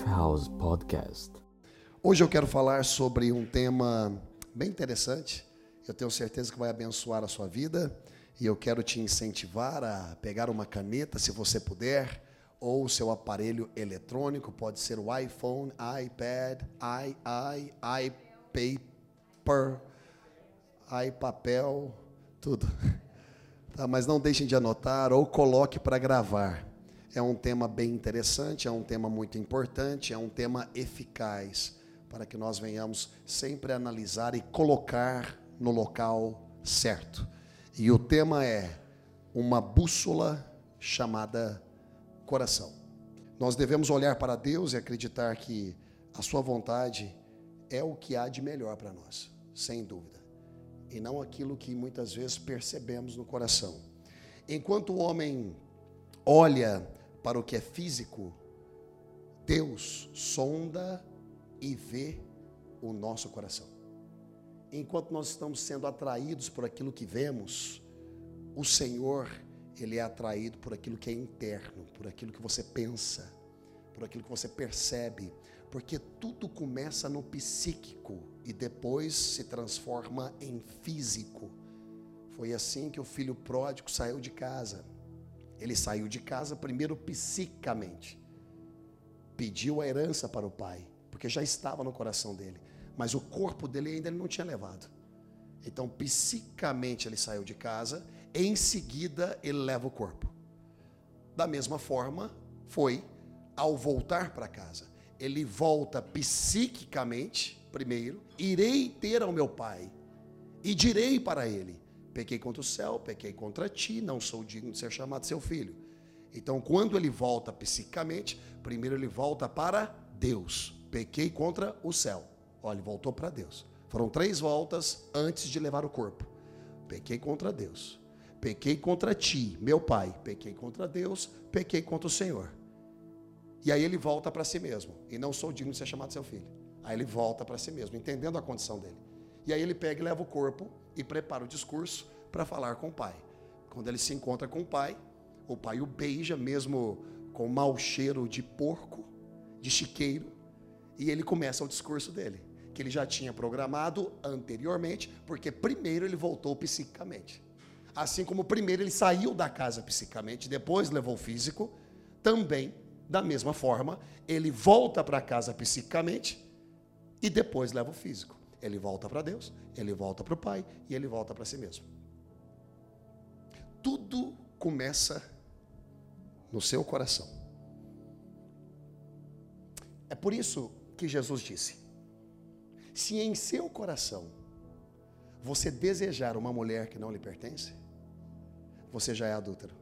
Lifehouse Podcast. Hoje eu quero falar sobre um tema bem interessante. Eu tenho certeza que vai abençoar a sua vida e eu quero te incentivar a pegar uma caneta, se você puder, ou seu aparelho eletrônico, pode ser o iPhone, iPad, i, i, iPaper, iPapel, tudo. Tá, mas não deixem de anotar ou coloque para gravar. É um tema bem interessante, é um tema muito importante, é um tema eficaz para que nós venhamos sempre analisar e colocar no local certo. E o tema é uma bússola chamada coração. Nós devemos olhar para Deus e acreditar que a Sua vontade é o que há de melhor para nós, sem dúvida e não aquilo que muitas vezes percebemos no coração. Enquanto o homem olha para o que é físico, Deus sonda e vê o nosso coração. Enquanto nós estamos sendo atraídos por aquilo que vemos, o Senhor, ele é atraído por aquilo que é interno, por aquilo que você pensa, por aquilo que você percebe, porque tudo começa no psíquico e depois se transforma em físico. Foi assim que o filho pródigo saiu de casa. Ele saiu de casa primeiro psicamente. Pediu a herança para o pai, porque já estava no coração dele, mas o corpo dele ainda não tinha levado. Então, psicamente ele saiu de casa, em seguida ele leva o corpo. Da mesma forma, foi ao voltar para casa ele volta psiquicamente, primeiro, irei ter ao meu pai e direi para ele: pequei contra o céu, pequei contra ti, não sou digno de ser chamado seu filho. Então, quando ele volta psicicamente, primeiro ele volta para Deus. Pequei contra o céu. Olha, ele voltou para Deus. Foram três voltas antes de levar o corpo. Pequei contra Deus. Pequei contra ti, meu pai. Pequei contra Deus. Pequei contra o Senhor. E aí ele volta para si mesmo. E não sou digno de ser chamado seu filho. Aí ele volta para si mesmo, entendendo a condição dele. E aí ele pega e leva o corpo e prepara o discurso para falar com o pai. Quando ele se encontra com o pai, o pai o beija, mesmo com mau cheiro de porco, de chiqueiro, e ele começa o discurso dele, que ele já tinha programado anteriormente, porque primeiro ele voltou psicicamente. Assim como primeiro ele saiu da casa psicicamente, depois levou o físico, também da mesma forma, ele volta para casa psicicamente e depois leva o físico. Ele volta para Deus, ele volta para o Pai e ele volta para si mesmo. Tudo começa no seu coração. É por isso que Jesus disse: se em seu coração você desejar uma mulher que não lhe pertence, você já é adúltero.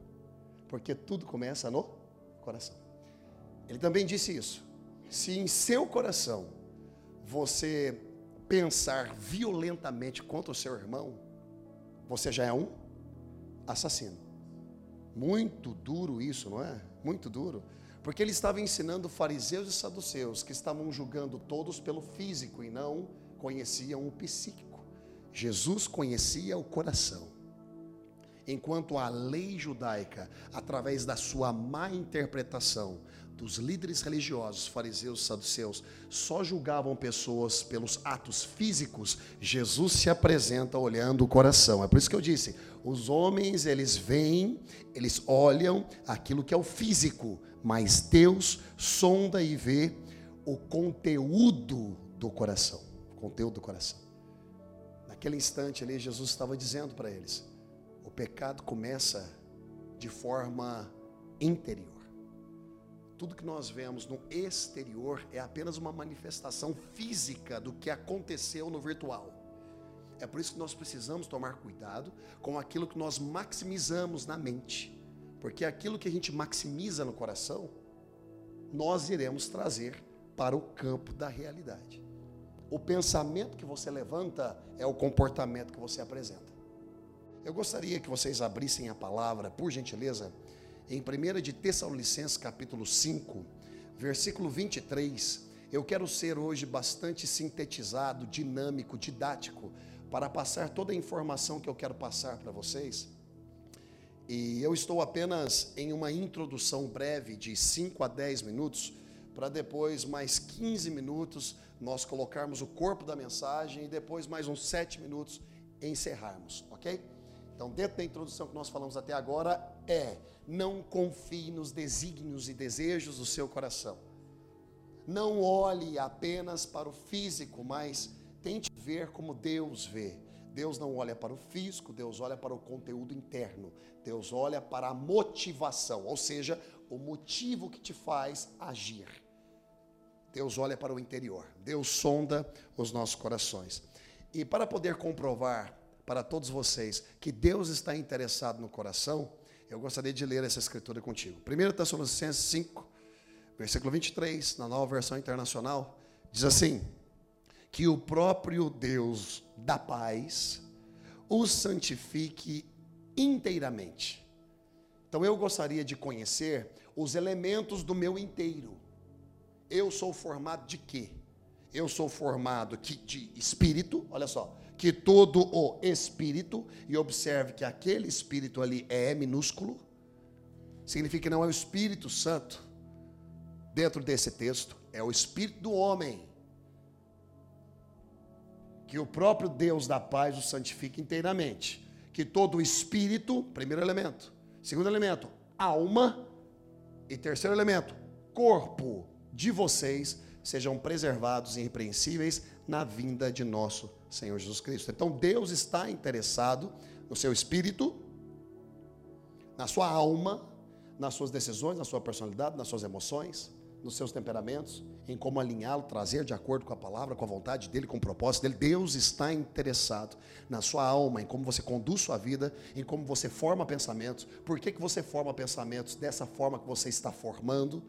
Porque tudo começa no coração. Ele também disse isso. Se em seu coração você pensar violentamente contra o seu irmão, você já é um assassino. Muito duro isso, não é? Muito duro. Porque ele estava ensinando fariseus e saduceus que estavam julgando todos pelo físico e não conheciam o psíquico. Jesus conhecia o coração. Enquanto a lei judaica, através da sua má interpretação, dos líderes religiosos, fariseus, saduceus, só julgavam pessoas pelos atos físicos, Jesus se apresenta olhando o coração. É por isso que eu disse: os homens, eles veem, eles olham aquilo que é o físico, mas Deus sonda e vê o conteúdo do coração. O conteúdo do coração. Naquele instante ali, Jesus estava dizendo para eles: pecado começa de forma interior. Tudo que nós vemos no exterior é apenas uma manifestação física do que aconteceu no virtual. É por isso que nós precisamos tomar cuidado com aquilo que nós maximizamos na mente, porque aquilo que a gente maximiza no coração, nós iremos trazer para o campo da realidade. O pensamento que você levanta é o comportamento que você apresenta. Eu gostaria que vocês abrissem a palavra, por gentileza, em 1 de Tessalonicenses capítulo 5, versículo 23, eu quero ser hoje bastante sintetizado, dinâmico, didático, para passar toda a informação que eu quero passar para vocês. E eu estou apenas em uma introdução breve de 5 a 10 minutos para depois, mais 15 minutos, nós colocarmos o corpo da mensagem e depois, mais uns 7 minutos, encerrarmos, ok? Então, dentro da introdução que nós falamos até agora, é: não confie nos desígnios e desejos do seu coração. Não olhe apenas para o físico, mas tente ver como Deus vê. Deus não olha para o físico, Deus olha para o conteúdo interno. Deus olha para a motivação, ou seja, o motivo que te faz agir. Deus olha para o interior. Deus sonda os nossos corações. E para poder comprovar para todos vocês que Deus está interessado no coração, eu gostaria de ler essa escritura contigo. 1 Tessalonicenses 5, versículo 23, na nova versão internacional, diz assim: Que o próprio Deus da paz os santifique inteiramente. Então eu gostaria de conhecer os elementos do meu inteiro. Eu sou formado de quê? Eu sou formado de espírito, olha só, que todo o espírito, e observe que aquele espírito ali é minúsculo, significa que não é o Espírito Santo dentro desse texto, é o espírito do homem. Que o próprio Deus da paz o santifique inteiramente. Que todo o espírito, primeiro elemento. Segundo elemento, alma. E terceiro elemento, corpo de vocês sejam preservados e irrepreensíveis na vinda de nosso Senhor Jesus Cristo. Então Deus está interessado no seu espírito, na sua alma, nas suas decisões, na sua personalidade, nas suas emoções, nos seus temperamentos, em como alinhá-lo, trazer de acordo com a palavra, com a vontade dele, com o propósito dele. Deus está interessado na sua alma, em como você conduz sua vida, em como você forma pensamentos. Por que, que você forma pensamentos dessa forma que você está formando?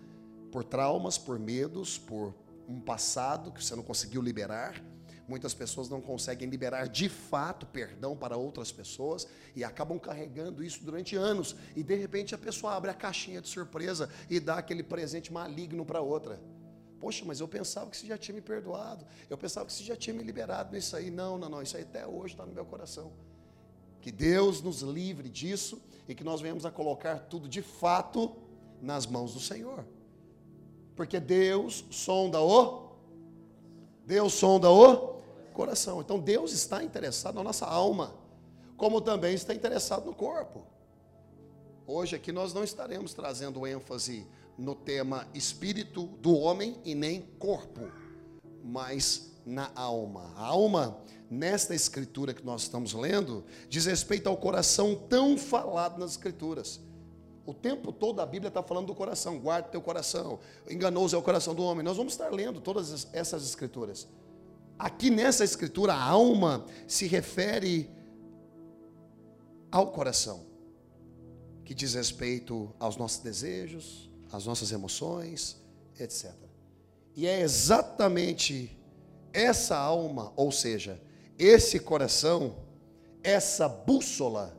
por traumas, por medos, por um passado que você não conseguiu liberar. Muitas pessoas não conseguem liberar de fato perdão para outras pessoas e acabam carregando isso durante anos. E de repente a pessoa abre a caixinha de surpresa e dá aquele presente maligno para outra. Poxa, mas eu pensava que você já tinha me perdoado. Eu pensava que você já tinha me liberado nisso aí. Não, não, não. Isso aí até hoje está no meu coração. Que Deus nos livre disso e que nós venhamos a colocar tudo de fato nas mãos do Senhor. Porque Deus sonda o Deus sonda o coração. Então Deus está interessado na nossa alma, como também está interessado no corpo. Hoje aqui nós não estaremos trazendo ênfase no tema espírito do homem e nem corpo, mas na alma. A alma, nesta escritura que nós estamos lendo, diz respeito ao coração tão falado nas escrituras. O tempo todo a Bíblia está falando do coração, guarda teu coração, enganoso é o coração do homem. Nós vamos estar lendo todas essas escrituras. Aqui nessa escritura, a alma se refere ao coração, que diz respeito aos nossos desejos, às nossas emoções, etc. E é exatamente essa alma, ou seja, esse coração, essa bússola,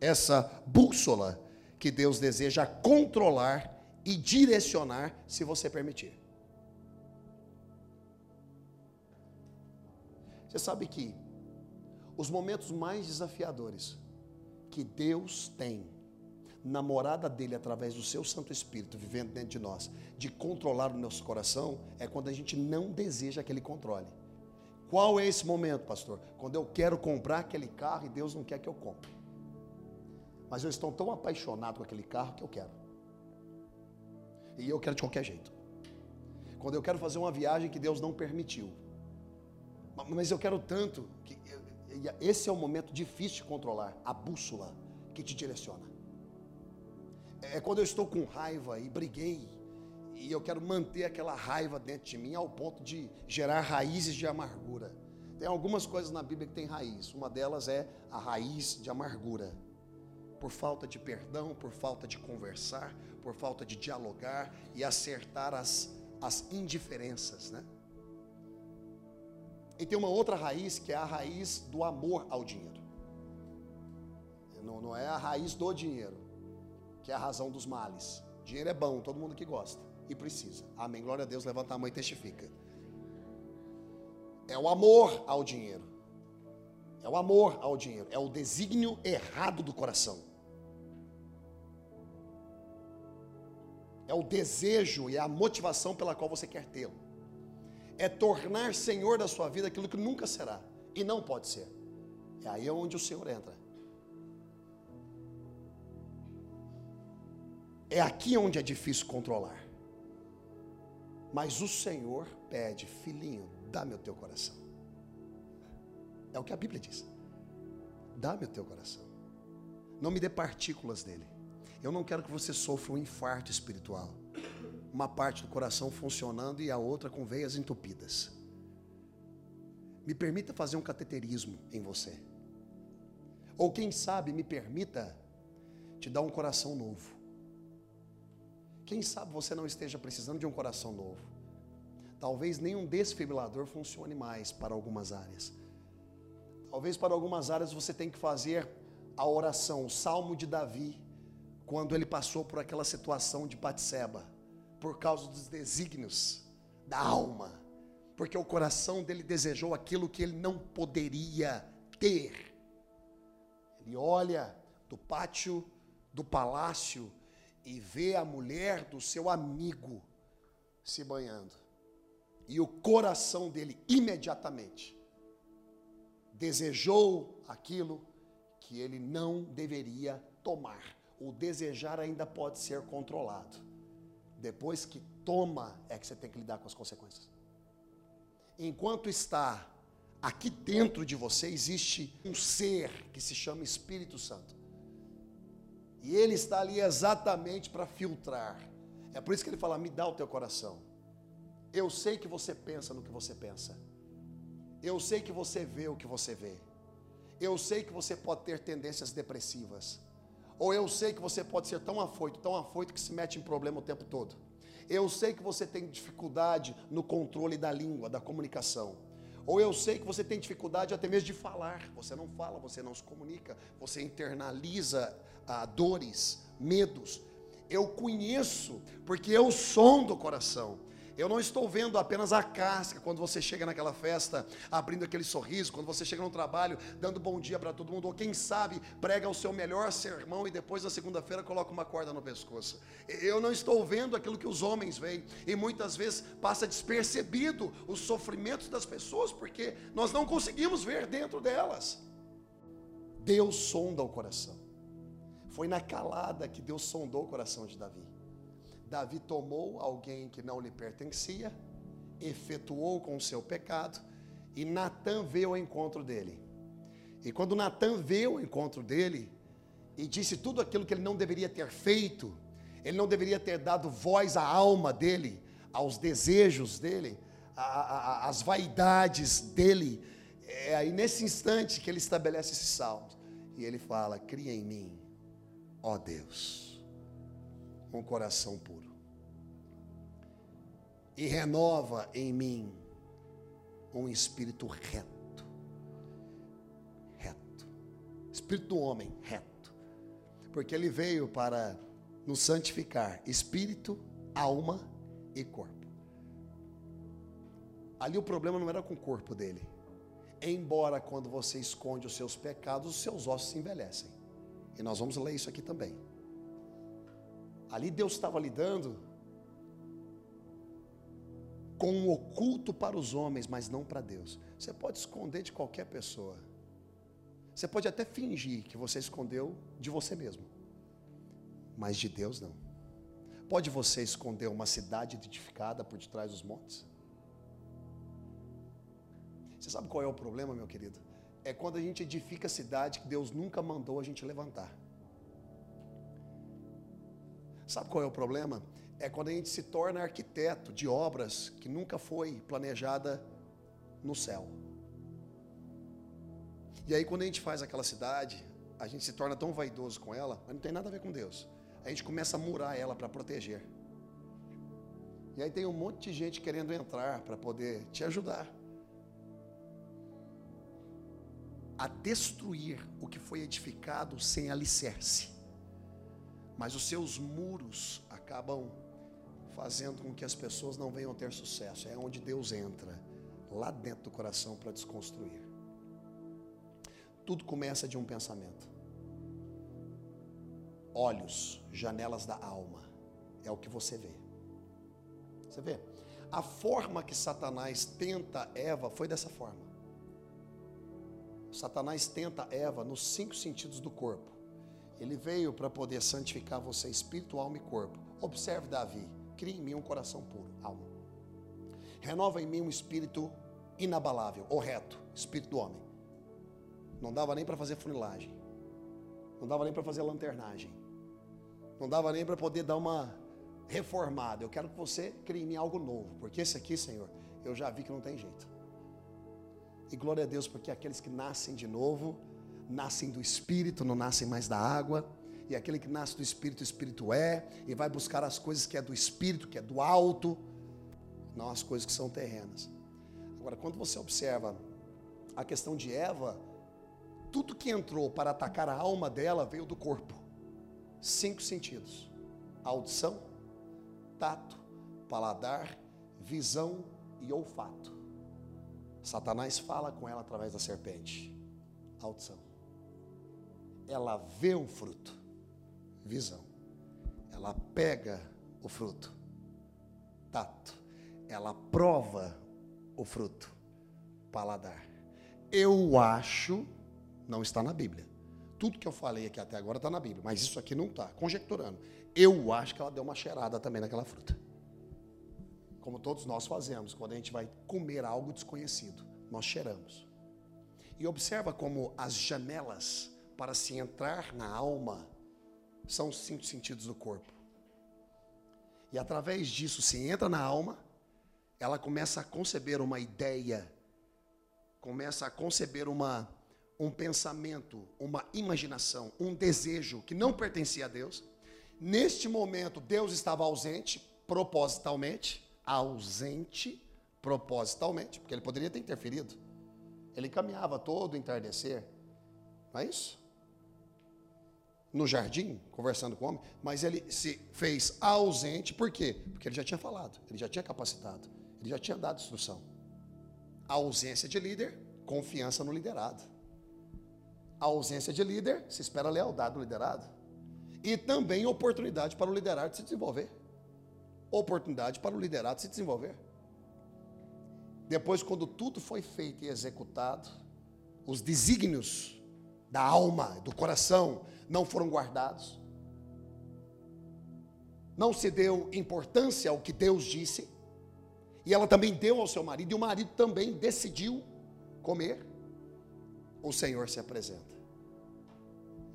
essa bússola que Deus deseja controlar e direcionar, se você permitir. Você sabe que os momentos mais desafiadores que Deus tem na morada dele através do seu Santo Espírito vivendo dentro de nós, de controlar o nosso coração, é quando a gente não deseja aquele controle. Qual é esse momento, pastor? Quando eu quero comprar aquele carro e Deus não quer que eu compre mas eu estou tão apaixonado com aquele carro que eu quero. E eu quero de qualquer jeito. Quando eu quero fazer uma viagem que Deus não permitiu. Mas eu quero tanto que esse é o momento difícil de controlar, a bússola que te direciona. É quando eu estou com raiva e briguei e eu quero manter aquela raiva dentro de mim ao ponto de gerar raízes de amargura. Tem algumas coisas na Bíblia que tem raiz. Uma delas é a raiz de amargura por falta de perdão, por falta de conversar, por falta de dialogar e acertar as, as indiferenças, né? E tem uma outra raiz que é a raiz do amor ao dinheiro. Não, não é a raiz do dinheiro, que é a razão dos males. Dinheiro é bom, todo mundo que gosta e precisa. Amém. Glória a Deus, levanta a mão e testifica. É o amor ao dinheiro. É o amor ao dinheiro. É o desígnio errado do coração. É o desejo e a motivação pela qual você quer tê-lo. É tornar Senhor da sua vida aquilo que nunca será e não pode ser. É aí onde o Senhor entra. É aqui onde é difícil controlar. Mas o Senhor pede, filhinho, dá-me o teu coração. É o que a Bíblia diz. Dá-me o teu coração. Não me dê partículas dele. Eu não quero que você sofra um infarto espiritual. Uma parte do coração funcionando e a outra com veias entupidas. Me permita fazer um cateterismo em você. Ou quem sabe me permita te dar um coração novo. Quem sabe você não esteja precisando de um coração novo. Talvez nenhum desfibrilador funcione mais para algumas áreas. Talvez para algumas áreas você tenha que fazer a oração, o Salmo de Davi, quando ele passou por aquela situação de Batseba, por causa dos desígnios da alma, porque o coração dele desejou aquilo que ele não poderia ter. Ele olha do pátio do palácio e vê a mulher do seu amigo se banhando. E o coração dele imediatamente desejou aquilo que ele não deveria tomar. O desejar ainda pode ser controlado. Depois que toma, é que você tem que lidar com as consequências. Enquanto está aqui dentro de você, existe um ser que se chama Espírito Santo. E ele está ali exatamente para filtrar. É por isso que ele fala: me dá o teu coração. Eu sei que você pensa no que você pensa. Eu sei que você vê o que você vê. Eu sei que você pode ter tendências depressivas. Ou eu sei que você pode ser tão afoito, tão afoito que se mete em problema o tempo todo. Eu sei que você tem dificuldade no controle da língua, da comunicação. Ou eu sei que você tem dificuldade até mesmo de falar. Você não fala, você não se comunica, você internaliza ah, dores, medos. Eu conheço, porque eu som do coração. Eu não estou vendo apenas a casca quando você chega naquela festa, abrindo aquele sorriso, quando você chega no trabalho, dando bom dia para todo mundo, ou quem sabe prega o seu melhor sermão e depois na segunda-feira coloca uma corda no pescoço. Eu não estou vendo aquilo que os homens veem, e muitas vezes passa despercebido os sofrimentos das pessoas, porque nós não conseguimos ver dentro delas. Deus sonda o coração. Foi na calada que Deus sondou o coração de Davi. Davi tomou alguém que não lhe pertencia, efetuou com o seu pecado, e Natan veio ao encontro dele. E quando Natan veio ao encontro dele, e disse tudo aquilo que ele não deveria ter feito, ele não deveria ter dado voz à alma dele, aos desejos dele, às vaidades dele. É aí nesse instante que ele estabelece esse salmo. E ele fala: Cria em mim ó Deus, um coração puro. E renova em mim um espírito reto. Reto. Espírito do homem reto. Porque ele veio para nos santificar espírito, alma e corpo. Ali o problema não era com o corpo dele. Embora quando você esconde os seus pecados, os seus ossos se envelhecem. E nós vamos ler isso aqui também. Ali Deus estava lidando com um oculto para os homens, mas não para Deus. Você pode esconder de qualquer pessoa. Você pode até fingir que você escondeu de você mesmo, mas de Deus não. Pode você esconder uma cidade edificada por detrás dos montes? Você sabe qual é o problema, meu querido? é quando a gente edifica a cidade que Deus nunca mandou a gente levantar. Sabe qual é o problema? É quando a gente se torna arquiteto de obras que nunca foi planejada no céu. E aí quando a gente faz aquela cidade, a gente se torna tão vaidoso com ela, mas não tem nada a ver com Deus. A gente começa a murar ela para proteger. E aí tem um monte de gente querendo entrar para poder te ajudar. a destruir o que foi edificado sem alicerce. Mas os seus muros acabam fazendo com que as pessoas não venham ter sucesso. É onde Deus entra, lá dentro do coração, para desconstruir. Tudo começa de um pensamento. Olhos, janelas da alma. é o que você vê. Você vê? A forma que Satanás tenta Eva foi dessa forma. Satanás tenta Eva nos cinco sentidos do corpo. Ele veio para poder santificar você, espírito, alma e corpo. Observe Davi, crie em mim um coração puro, alma. Renova em mim um espírito inabalável, ou reto, espírito do homem. Não dava nem para fazer funilagem. Não dava nem para fazer lanternagem. Não dava nem para poder dar uma reformada. Eu quero que você crie em mim algo novo, porque esse aqui, Senhor, eu já vi que não tem jeito. E glória a Deus, porque aqueles que nascem de novo, nascem do Espírito, não nascem mais da água. E aquele que nasce do Espírito, o Espírito é, e vai buscar as coisas que é do Espírito, que é do alto, não as coisas que são terrenas. Agora, quando você observa a questão de Eva, tudo que entrou para atacar a alma dela veio do corpo. Cinco sentidos: audição, tato, paladar, visão e olfato. Satanás fala com ela através da serpente. Audição. Ela vê o fruto. Visão. Ela pega o fruto. Tato. Ela prova o fruto. Paladar. Eu acho, não está na Bíblia. Tudo que eu falei aqui até agora está na Bíblia, mas isso aqui não está. Conjecturando. Eu acho que ela deu uma cheirada também naquela fruta como todos nós fazemos, quando a gente vai comer algo desconhecido, nós cheiramos. E observa como as janelas para se entrar na alma são os cinco sentidos do corpo. E através disso se entra na alma, ela começa a conceber uma ideia, começa a conceber uma um pensamento, uma imaginação, um desejo que não pertencia a Deus. Neste momento, Deus estava ausente propositalmente ausente propositalmente, porque ele poderia ter interferido. Ele caminhava todo entardecer, não é isso? No jardim, conversando com o homem, mas ele se fez ausente, por quê? Porque ele já tinha falado, ele já tinha capacitado, ele já tinha dado instrução. A ausência de líder, confiança no liderado. A ausência de líder, se espera lealdade do liderado. E também oportunidade para o liderado se desenvolver oportunidade para o liderado se desenvolver. Depois, quando tudo foi feito e executado, os desígnios da alma, do coração, não foram guardados. Não se deu importância ao que Deus disse. E ela também deu ao seu marido, e o marido também decidiu comer. O Senhor se apresenta.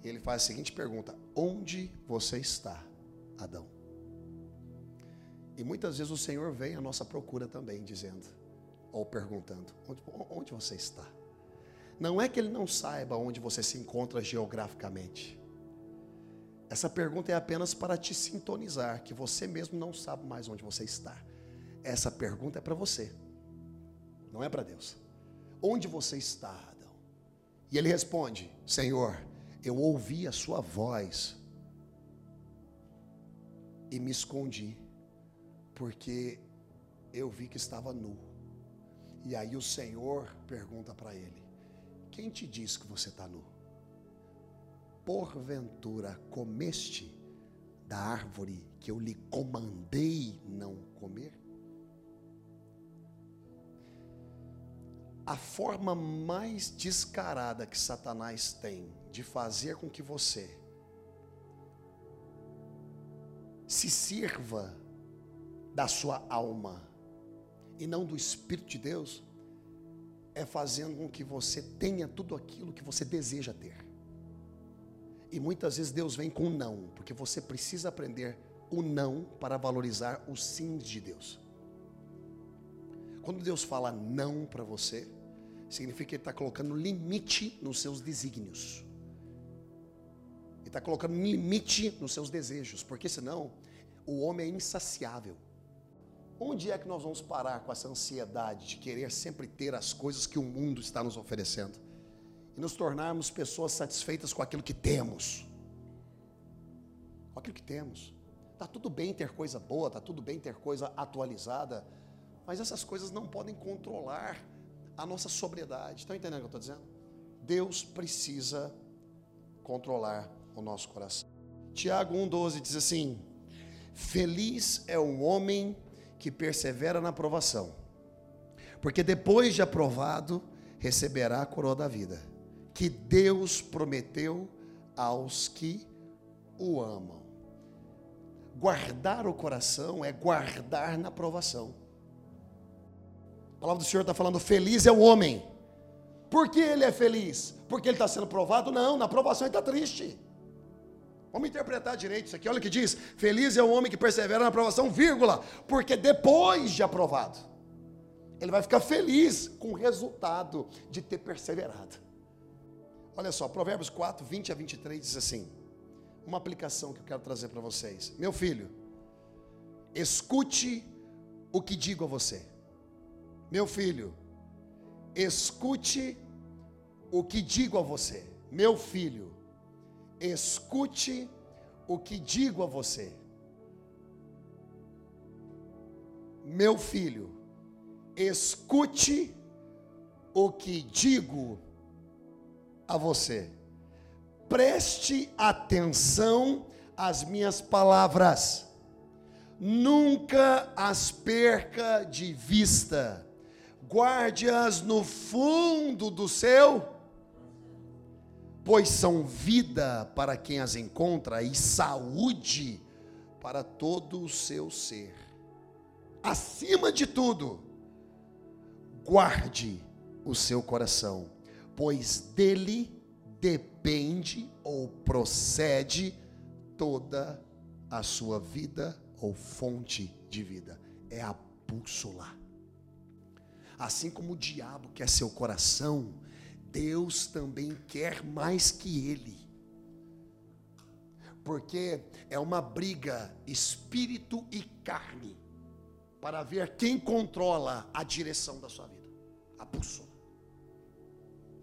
E ele faz a seguinte pergunta: Onde você está, Adão? E muitas vezes o Senhor vem à nossa procura também, dizendo, ou perguntando: onde, onde você está? Não é que ele não saiba onde você se encontra geograficamente. Essa pergunta é apenas para te sintonizar, que você mesmo não sabe mais onde você está. Essa pergunta é para você, não é para Deus. Onde você está, Adão? E ele responde: Senhor, eu ouvi a sua voz e me escondi porque eu vi que estava nu. E aí o Senhor pergunta para ele: Quem te diz que você está nu? Porventura comeste da árvore que eu lhe comandei não comer? A forma mais descarada que Satanás tem de fazer com que você se sirva da sua alma e não do Espírito de Deus, é fazendo com que você tenha tudo aquilo que você deseja ter. E muitas vezes Deus vem com não, porque você precisa aprender o não para valorizar os sims de Deus. Quando Deus fala não para você, significa que Ele está colocando limite nos seus desígnios. Ele está colocando limite nos seus desejos, porque senão o homem é insaciável. Onde é que nós vamos parar com essa ansiedade de querer sempre ter as coisas que o mundo está nos oferecendo e nos tornarmos pessoas satisfeitas com aquilo que temos? Com aquilo que temos. Tá tudo bem ter coisa boa, tá tudo bem ter coisa atualizada, mas essas coisas não podem controlar a nossa sobriedade. Estão entendendo o que eu estou dizendo? Deus precisa controlar o nosso coração. Tiago 1,12 diz assim: Feliz é o homem que persevera na provação, porque depois de aprovado, receberá a coroa da vida, que Deus prometeu aos que o amam. Guardar o coração é guardar na provação. A palavra do Senhor está falando: feliz é o homem. Por que ele é feliz? Porque ele está sendo provado? Não, na provação ele está triste. Vamos interpretar direito isso aqui. Olha o que diz: Feliz é o homem que persevera na aprovação, vírgula, porque depois de aprovado, ele vai ficar feliz com o resultado de ter perseverado. Olha só, Provérbios 4, 20 a 23 diz assim: uma aplicação que eu quero trazer para vocês. Meu filho, escute o que digo a você. Meu filho, escute o que digo a você. Meu filho, escute o que digo a você. Meu filho, escute o que digo a você. Preste atenção às minhas palavras. Nunca as perca de vista. Guarde-as no fundo do seu pois são vida para quem as encontra e saúde para todo o seu ser. Acima de tudo, guarde o seu coração, pois dele depende ou procede toda a sua vida ou fonte de vida. É a bússola. Assim como o diabo quer seu coração, Deus também quer mais que ele. Porque é uma briga espírito e carne para ver quem controla a direção da sua vida, a bússola.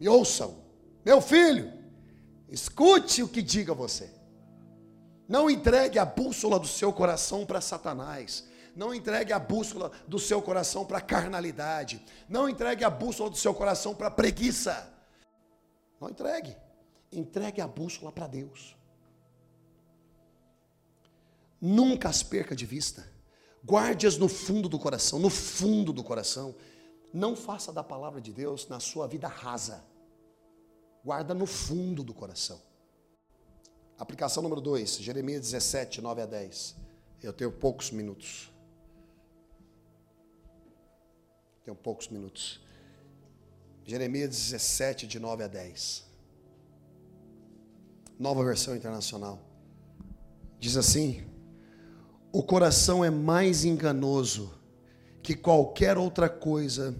E ouçam, meu filho, escute o que diga você. Não entregue a bússola do seu coração para Satanás. Não entregue a bússola do seu coração para carnalidade. Não entregue a bússola do seu coração para preguiça. Não entregue. Entregue a bússola para Deus. Nunca as perca de vista. Guarde-as no fundo do coração, no fundo do coração. Não faça da palavra de Deus na sua vida rasa. Guarda no fundo do coração. Aplicação número 2, Jeremias 17, 9 a 10. Eu tenho poucos minutos. Tenho poucos minutos. Jeremias 17, de 9 a 10. Nova versão internacional. Diz assim: O coração é mais enganoso que qualquer outra coisa,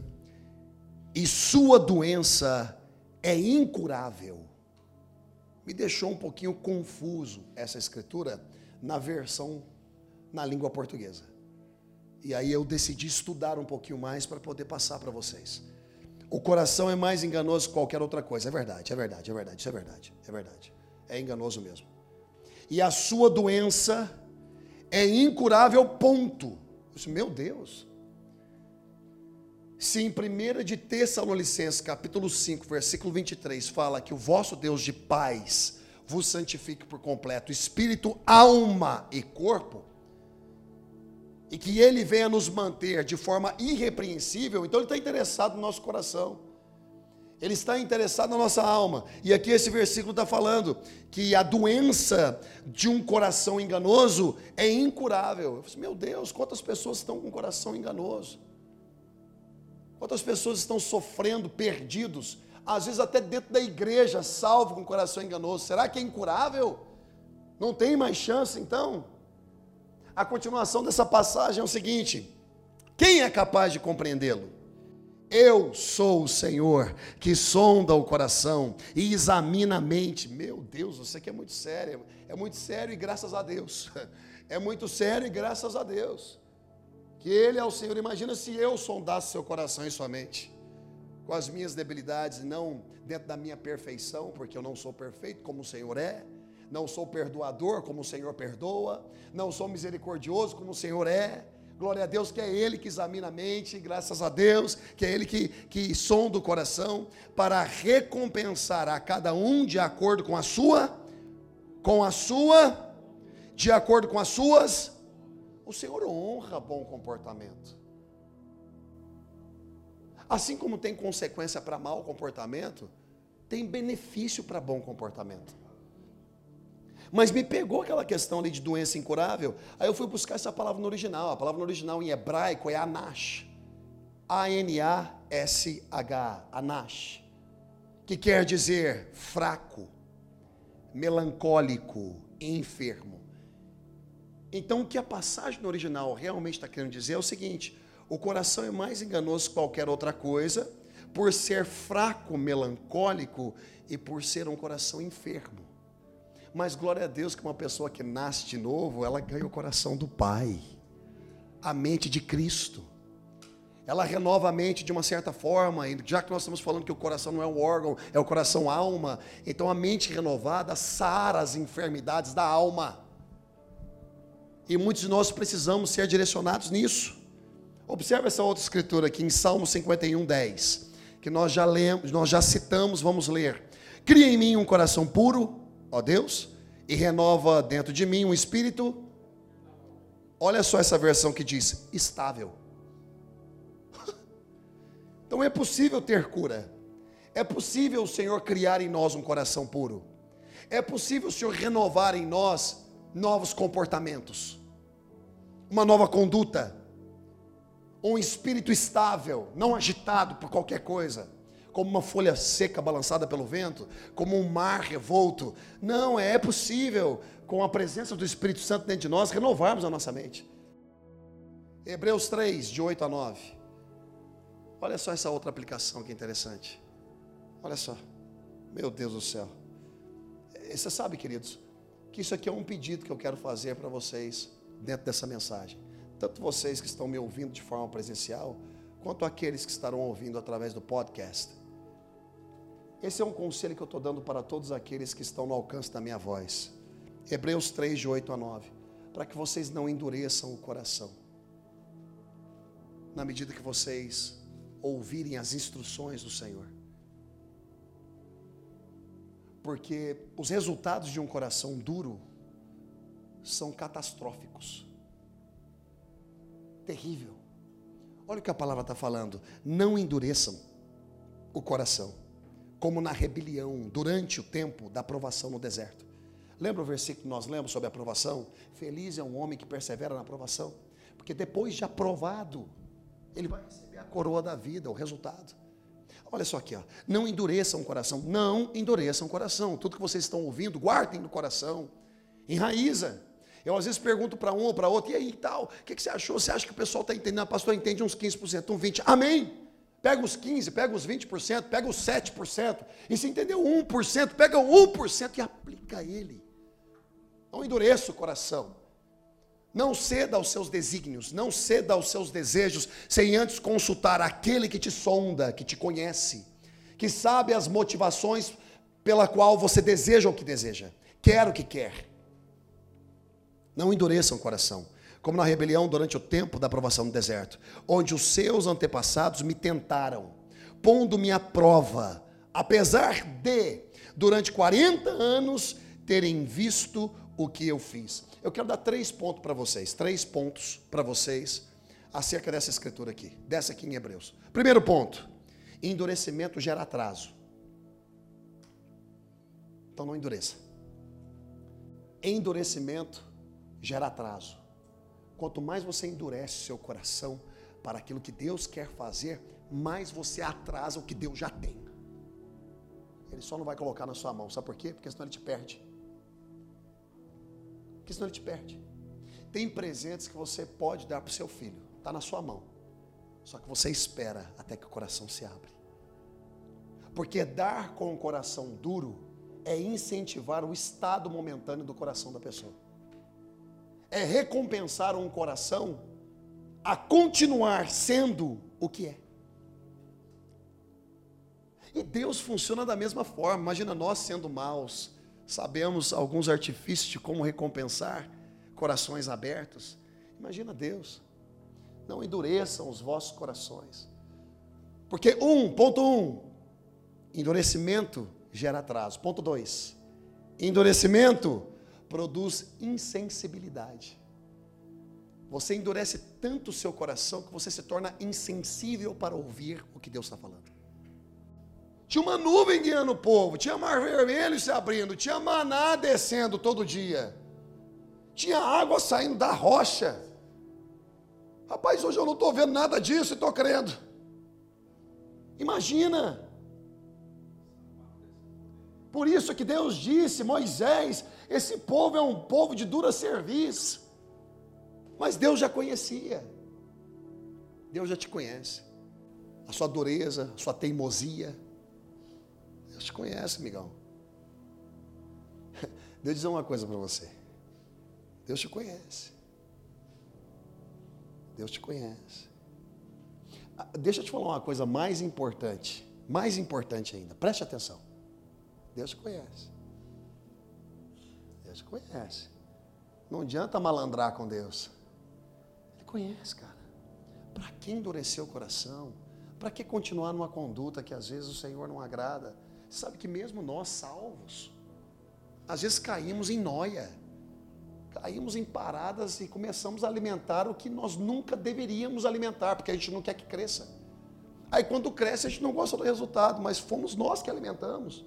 e sua doença é incurável. Me deixou um pouquinho confuso essa escritura na versão na língua portuguesa. E aí eu decidi estudar um pouquinho mais para poder passar para vocês. O coração é mais enganoso que qualquer outra coisa. É verdade, é verdade, é verdade, isso é verdade, é verdade. É enganoso mesmo. E a sua doença é incurável, ponto. Meu Deus. Se em 1 de Tessalonicenses, capítulo 5, versículo 23, fala que o vosso Deus de paz vos santifique por completo, espírito, alma e corpo, e que Ele venha nos manter de forma irrepreensível, então Ele está interessado no nosso coração. Ele está interessado na nossa alma. E aqui esse versículo está falando que a doença de um coração enganoso é incurável. Falei, Meu Deus, quantas pessoas estão com um coração enganoso? Quantas pessoas estão sofrendo, perdidos, às vezes até dentro da igreja, salvo com um coração enganoso? Será que é incurável? Não tem mais chance então? A continuação dessa passagem é o seguinte: quem é capaz de compreendê-lo? Eu sou o Senhor que sonda o coração e examina a mente. Meu Deus, você que é muito sério, é muito sério e graças a Deus. É muito sério e graças a Deus. Que Ele é o Senhor. Imagina se eu sondasse seu coração e sua mente, com as minhas debilidades, não dentro da minha perfeição, porque eu não sou perfeito como o Senhor é não sou perdoador como o Senhor perdoa, não sou misericordioso como o Senhor é. Glória a Deus que é Ele que examina a mente, graças a Deus que é Ele que, que sonda o coração para recompensar a cada um de acordo com a sua, com a sua, de acordo com as suas O Senhor honra bom comportamento. Assim como tem consequência para mau comportamento, tem benefício para bom comportamento. Mas me pegou aquela questão ali de doença incurável, aí eu fui buscar essa palavra no original. A palavra no original em hebraico é anash. A-N-A-S-H, anash. Que quer dizer fraco, melancólico, enfermo. Então, o que a passagem no original realmente está querendo dizer é o seguinte: o coração é mais enganoso que qualquer outra coisa, por ser fraco, melancólico e por ser um coração enfermo. Mas glória a Deus que uma pessoa que nasce de novo, ela ganha o coração do Pai, a mente de Cristo. Ela renova a mente de uma certa forma, e já que nós estamos falando que o coração não é um órgão, é o coração alma, então a mente renovada sara as enfermidades da alma. E muitos de nós precisamos ser direcionados nisso. Observe essa outra escritura aqui em Salmo 51, 10, que nós já lemos, nós já citamos, vamos ler. Cria em mim um coração puro, ó Deus, e renova dentro de mim um espírito. Olha só essa versão que diz estável. Então é possível ter cura. É possível o Senhor criar em nós um coração puro. É possível o Senhor renovar em nós novos comportamentos, uma nova conduta um espírito estável, não agitado por qualquer coisa, como uma folha seca balançada pelo vento, como um mar revolto. Não, é possível, com a presença do Espírito Santo dentro de nós, renovarmos a nossa mente. Hebreus 3, de 8 a 9. Olha só essa outra aplicação que é interessante. Olha só. Meu Deus do céu. E você sabe, queridos, que isso aqui é um pedido que eu quero fazer para vocês dentro dessa mensagem tanto vocês que estão me ouvindo de forma presencial, quanto aqueles que estarão ouvindo através do podcast. Esse é um conselho que eu estou dando para todos aqueles que estão no alcance da minha voz. Hebreus 3, de 8 a 9. Para que vocês não endureçam o coração. Na medida que vocês ouvirem as instruções do Senhor. Porque os resultados de um coração duro são catastróficos terrível. Olha o que a palavra está falando. Não endureçam o coração, como na rebelião, durante o tempo da aprovação no deserto. Lembra o versículo que nós lemos sobre a aprovação? Feliz é um homem que persevera na aprovação, porque depois de aprovado, ele vai receber a coroa da vida, o resultado. Olha só aqui, ó. não endureçam o coração, não endureçam o coração. Tudo que vocês estão ouvindo, guardem no coração, enraiza. Eu às vezes pergunto para um ou para outro, e aí tal, o que, que, você achou? Você acha que o pessoal está entendendo? A pastor entende uns 15%, uns 20%. Amém! Pega os 15%, pega os 20%, pega os 7%. E se entendeu 1%, pega o 1% e aplica ele. Não endureça o coração. Não ceda aos seus desígnios, não ceda aos seus desejos, sem antes consultar aquele que te sonda, que te conhece, que sabe as motivações pela qual você deseja o que deseja, quer o que quer. Não endureçam o coração, como na rebelião durante o tempo da aprovação no deserto, onde os seus antepassados me tentaram, pondo-me à prova, apesar de, durante 40 anos, terem visto o que eu fiz. Eu quero dar três pontos para vocês, três pontos para vocês acerca dessa escritura aqui, dessa aqui em Hebreus. Primeiro ponto: endurecimento gera atraso. Então não endureça. Endurecimento gera atraso. Quanto mais você endurece seu coração para aquilo que Deus quer fazer, mais você atrasa o que Deus já tem. Ele só não vai colocar na sua mão, sabe por quê? Porque senão ele te perde. Porque senão ele te perde. Tem presentes que você pode dar para o seu filho, está na sua mão. Só que você espera até que o coração se abre. Porque dar com o coração duro é incentivar o estado momentâneo do coração da pessoa é recompensar um coração a continuar sendo o que é. E Deus funciona da mesma forma. Imagina nós sendo maus, sabemos alguns artifícios de como recompensar corações abertos. Imagina Deus. Não endureçam os vossos corações. Porque um, ponto um, endurecimento gera atraso. Ponto dois, endurecimento produz insensibilidade. você endurece tanto o seu coração que você se torna insensível para ouvir o que Deus está falando. Tinha uma nuvem guiando o povo, tinha mar vermelho se abrindo, tinha maná descendo todo dia, tinha água saindo da rocha. Rapaz, hoje eu não estou vendo nada disso e estou crendo. Imagina. Por isso que Deus disse, Moisés, esse povo é um povo de dura serviço. Mas Deus já conhecia. Deus já te conhece. A sua dureza, a sua teimosia. Deus te conhece, amigão. Deus dizer uma coisa para você. Deus te conhece. Deus te conhece. Ah, deixa eu te falar uma coisa mais importante. Mais importante ainda. Preste atenção. Deus te conhece. Conhece. Não adianta malandrar com Deus. Ele conhece, cara. Para que endurecer o coração? Para que continuar numa conduta que às vezes o Senhor não agrada? Sabe que mesmo nós salvos, às vezes caímos em noia, caímos em paradas e começamos a alimentar o que nós nunca deveríamos alimentar, porque a gente não quer que cresça. Aí quando cresce a gente não gosta do resultado, mas fomos nós que alimentamos.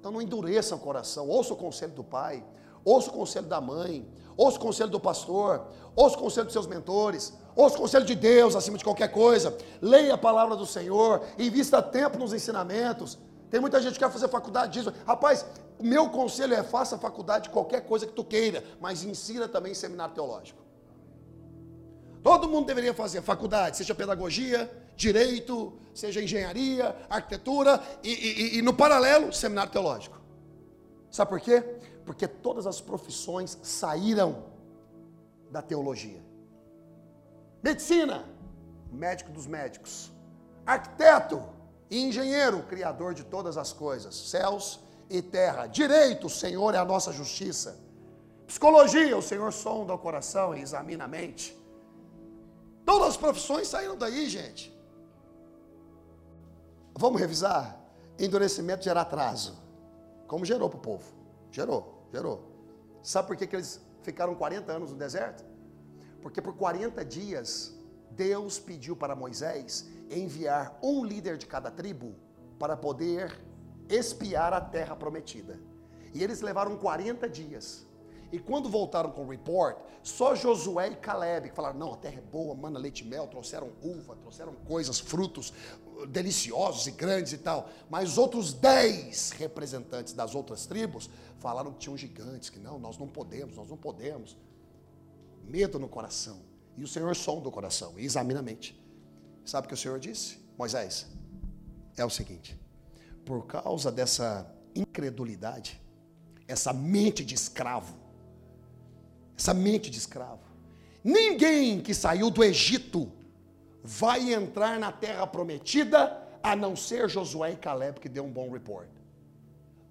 Então não endureça o coração, ouça o conselho do pai, ouça o conselho da mãe, ouça o conselho do pastor, ouça o conselho dos seus mentores, ouça o conselho de Deus acima de qualquer coisa, leia a palavra do Senhor, invista tempo nos ensinamentos. Tem muita gente que quer fazer faculdade disso. Rapaz, meu conselho é faça faculdade de qualquer coisa que tu queira, mas ensina também seminário teológico. Todo mundo deveria fazer faculdade, seja pedagogia, direito, seja engenharia, arquitetura e, e, e no paralelo, seminário teológico. Sabe por quê? Porque todas as profissões saíram da teologia. Medicina, médico dos médicos. Arquiteto e engenheiro, criador de todas as coisas, céus e terra. Direito, o Senhor é a nossa justiça. Psicologia, o Senhor sonda o coração e examina a mente. Todas as profissões saíram daí, gente. Vamos revisar? Endurecimento gera atraso. Como gerou para o povo? Gerou, gerou. Sabe por que, que eles ficaram 40 anos no deserto? Porque por 40 dias Deus pediu para Moisés enviar um líder de cada tribo para poder espiar a terra prometida. E eles levaram 40 dias. E quando voltaram com o report, só Josué e Caleb que falaram: não, a terra é boa, mana, leite e mel, trouxeram uva, trouxeram coisas, frutos uh, deliciosos e grandes e tal. Mas os outros dez representantes das outras tribos falaram que tinham gigantes, que não, nós não podemos, nós não podemos. Medo no coração. E o Senhor sonda o coração e examina a mente. Sabe o que o Senhor disse? Moisés, é o seguinte: por causa dessa incredulidade, essa mente de escravo, essa mente de escravo. Ninguém que saiu do Egito vai entrar na terra prometida, a não ser Josué e Caleb, que deu um bom report.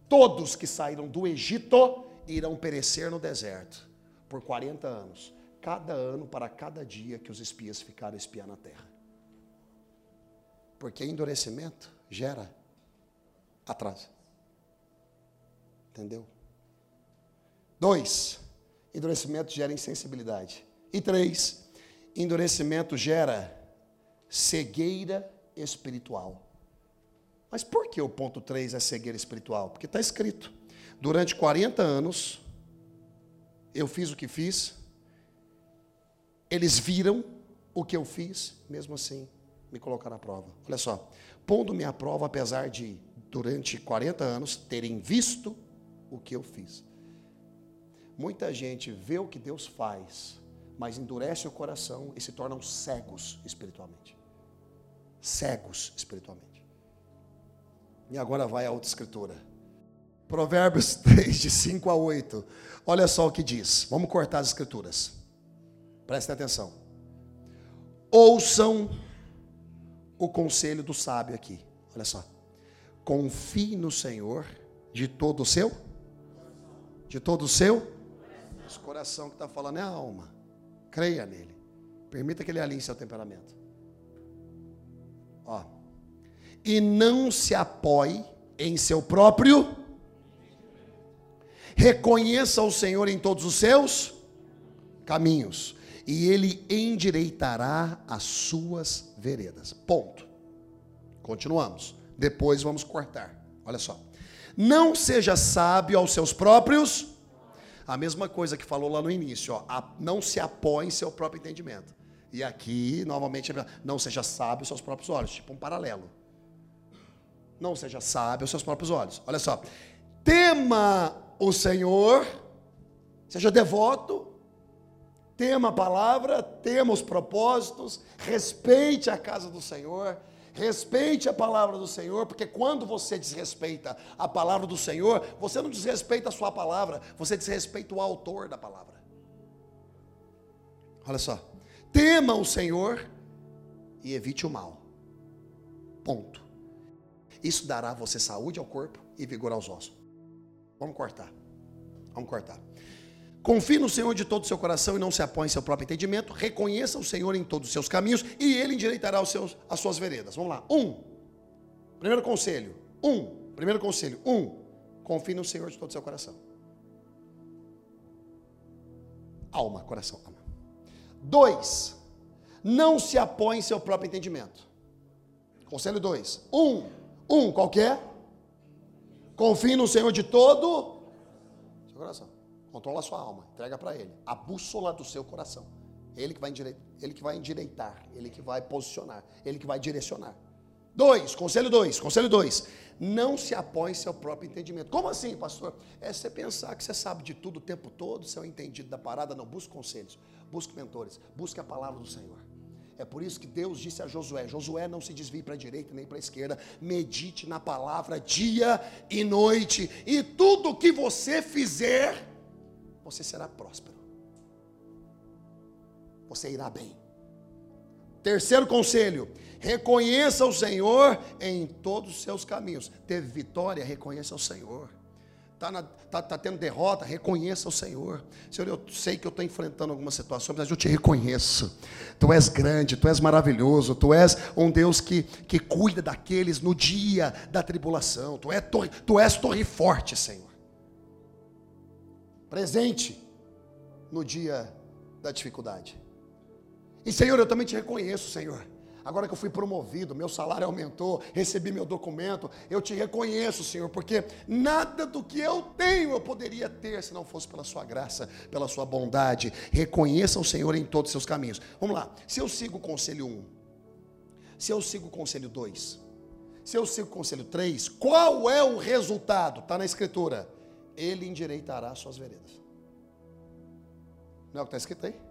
Todos que saíram do Egito irão perecer no deserto por 40 anos, cada ano para cada dia que os espias ficaram a espiar na terra. Porque endurecimento gera atraso. Entendeu? Dois, endurecimento gera insensibilidade. E três, endurecimento gera cegueira espiritual. Mas por que o ponto 3 é cegueira espiritual? Porque está escrito: durante 40 anos, eu fiz o que fiz, eles viram o que eu fiz, mesmo assim, me colocaram à prova. Olha só, pondo-me à prova, apesar de, durante 40 anos, terem visto o que eu fiz. Muita gente vê o que Deus faz, mas endurece o coração e se tornam cegos espiritualmente. Cegos espiritualmente. E agora vai a outra escritura. Provérbios 3, de 5 a 8. Olha só o que diz. Vamos cortar as escrituras. Prestem atenção. Ouçam o conselho do sábio aqui. Olha só. Confie no Senhor de todo o seu. De todo o seu esse coração que está falando é a alma. Creia nele. Permita que ele alinhe seu temperamento. Ó. E não se apoie em seu próprio. Reconheça o Senhor em todos os seus caminhos. e ele endireitará as suas veredas. Ponto. Continuamos. Depois vamos cortar. Olha só. Não seja sábio aos seus próprios. A mesma coisa que falou lá no início, ó, não se apoie em seu próprio entendimento. E aqui, novamente, não seja sábio aos seus próprios olhos, tipo um paralelo. Não seja sábio aos seus próprios olhos. Olha só. Tema o Senhor, seja devoto, tema a palavra, tema os propósitos, respeite a casa do Senhor, respeite a palavra do Senhor, porque quando você desrespeita a palavra do Senhor, você não desrespeita a sua palavra, você desrespeita o autor da palavra. Olha só, tema o Senhor e evite o mal. Ponto. Isso dará a você saúde ao corpo e vigor aos ossos. Vamos cortar. Vamos cortar. Confie no Senhor de todo o seu coração e não se apoie em seu próprio entendimento. Reconheça o Senhor em todos os seus caminhos e Ele endireitará os seus, as suas veredas. Vamos lá. Um. Primeiro conselho. Um. Primeiro conselho. Um. Confie no Senhor de todo o seu coração. Alma, coração, alma. Dois. Não se apoie em seu próprio entendimento. Conselho dois. Um. Um, qualquer. Confie no Senhor de todo seu coração. Controla a sua alma, entrega para Ele. A bússola do seu coração. Ele que vai endireitar, ele que vai endireitar, ele que vai posicionar, ele que vai direcionar. Dois, conselho dois, conselho dois. Não se apoie em seu próprio entendimento. Como assim, pastor? É você pensar que você sabe de tudo o tempo todo, você é entendido da parada. Não, busque conselhos, busque mentores, busque a palavra do Senhor. É por isso que Deus disse a Josué: Josué, não se desvie para a direita nem para a esquerda, medite na palavra dia e noite, e tudo que você fizer, você será próspero. Você irá bem. Terceiro conselho: reconheça o Senhor em todos os seus caminhos. Teve vitória, reconheça o Senhor está tá, tá tendo derrota, reconheça o Senhor. Senhor, eu sei que eu estou enfrentando algumas situações, mas eu te reconheço. Tu és grande, tu és maravilhoso, tu és um Deus que, que cuida daqueles no dia da tribulação. Tu, é torre, tu és torre forte, Senhor. Presente no dia da dificuldade. E Senhor, eu também te reconheço, Senhor Agora que eu fui promovido, meu salário aumentou, recebi meu documento, eu te reconheço, Senhor, porque nada do que eu tenho eu poderia ter se não fosse pela Sua graça, pela Sua bondade. Reconheça o Senhor em todos os seus caminhos. Vamos lá, se eu sigo o conselho 1, se eu sigo o conselho 2, se eu sigo o conselho 3, qual é o resultado? Está na Escritura. Ele endireitará suas veredas. Não é o que está escrito aí?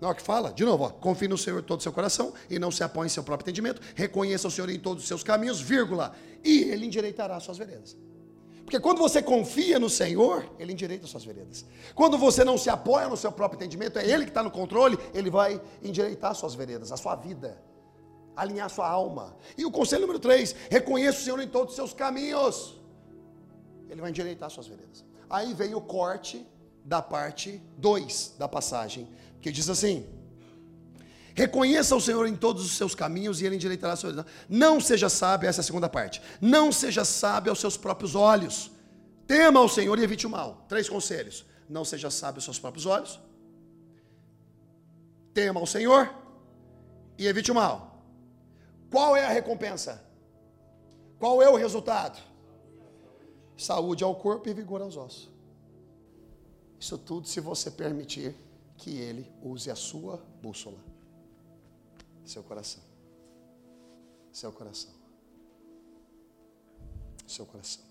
Não é o que fala? De novo, ó, confie no Senhor todo o seu coração e não se apoie em seu próprio entendimento. Reconheça o Senhor em todos os seus caminhos, vírgula, e Ele endireitará as suas veredas. Porque quando você confia no Senhor, Ele endireita as suas veredas. Quando você não se apoia no seu próprio entendimento, é Ele que está no controle, Ele vai endireitar as suas veredas, a sua vida, alinhar sua alma. E o conselho número 3, reconheça o Senhor em todos os seus caminhos. Ele vai endireitar as suas veredas. Aí vem o corte da parte 2 da passagem que diz assim: Reconheça o Senhor em todos os seus caminhos e ele endireitará a sua vida. Não seja sábio, essa é a segunda parte. Não seja sábio aos seus próprios olhos. Tema ao Senhor e evite o mal. Três conselhos. Não seja sábio aos seus próprios olhos. Tema ao Senhor e evite o mal. Qual é a recompensa? Qual é o resultado? Saúde ao corpo e vigor aos ossos. Isso tudo se você permitir que ele use a sua bússola. Seu coração. Seu coração. Seu coração.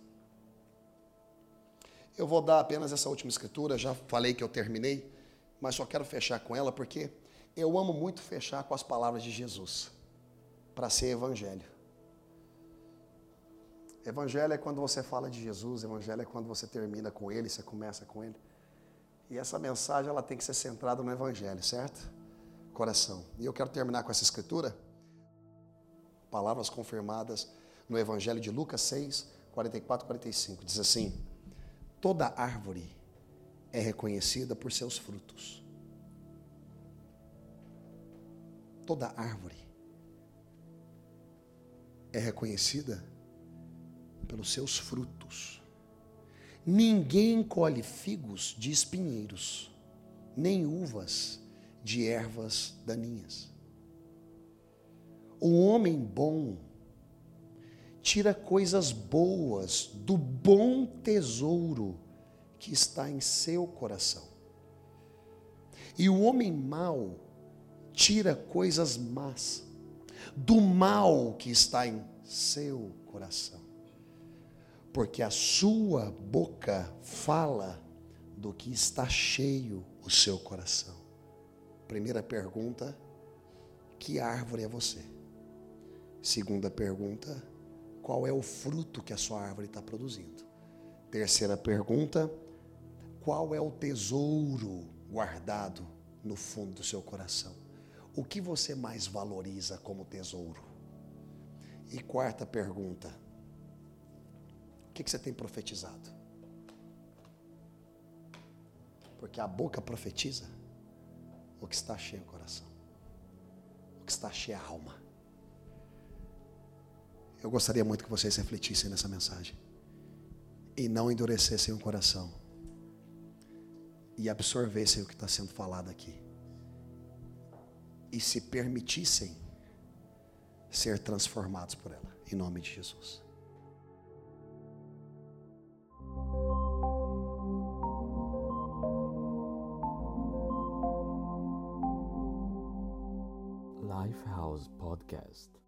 Eu vou dar apenas essa última escritura, já falei que eu terminei, mas só quero fechar com ela porque eu amo muito fechar com as palavras de Jesus para ser evangelho. Evangelho é quando você fala de Jesus, evangelho é quando você termina com ele, você começa com ele. E essa mensagem ela tem que ser centrada no Evangelho, certo? Coração. E eu quero terminar com essa escritura. Palavras confirmadas no Evangelho de Lucas 6, 44 e 45. Diz assim: Toda árvore é reconhecida por seus frutos. Toda árvore é reconhecida pelos seus frutos. Ninguém colhe figos de espinheiros, nem uvas de ervas daninhas. O homem bom tira coisas boas do bom tesouro que está em seu coração. E o homem mau tira coisas más do mal que está em seu coração. Porque a sua boca fala do que está cheio o seu coração. Primeira pergunta: que árvore é você? Segunda pergunta: qual é o fruto que a sua árvore está produzindo? Terceira pergunta: qual é o tesouro guardado no fundo do seu coração? O que você mais valoriza como tesouro? E quarta pergunta: o que você tem profetizado? Porque a boca profetiza o que está cheio o coração, o que está cheio a alma. Eu gostaria muito que vocês refletissem nessa mensagem e não endurecessem o coração e absorvessem o que está sendo falado aqui e se permitissem ser transformados por ela, em nome de Jesus. Lifehouse Podcast.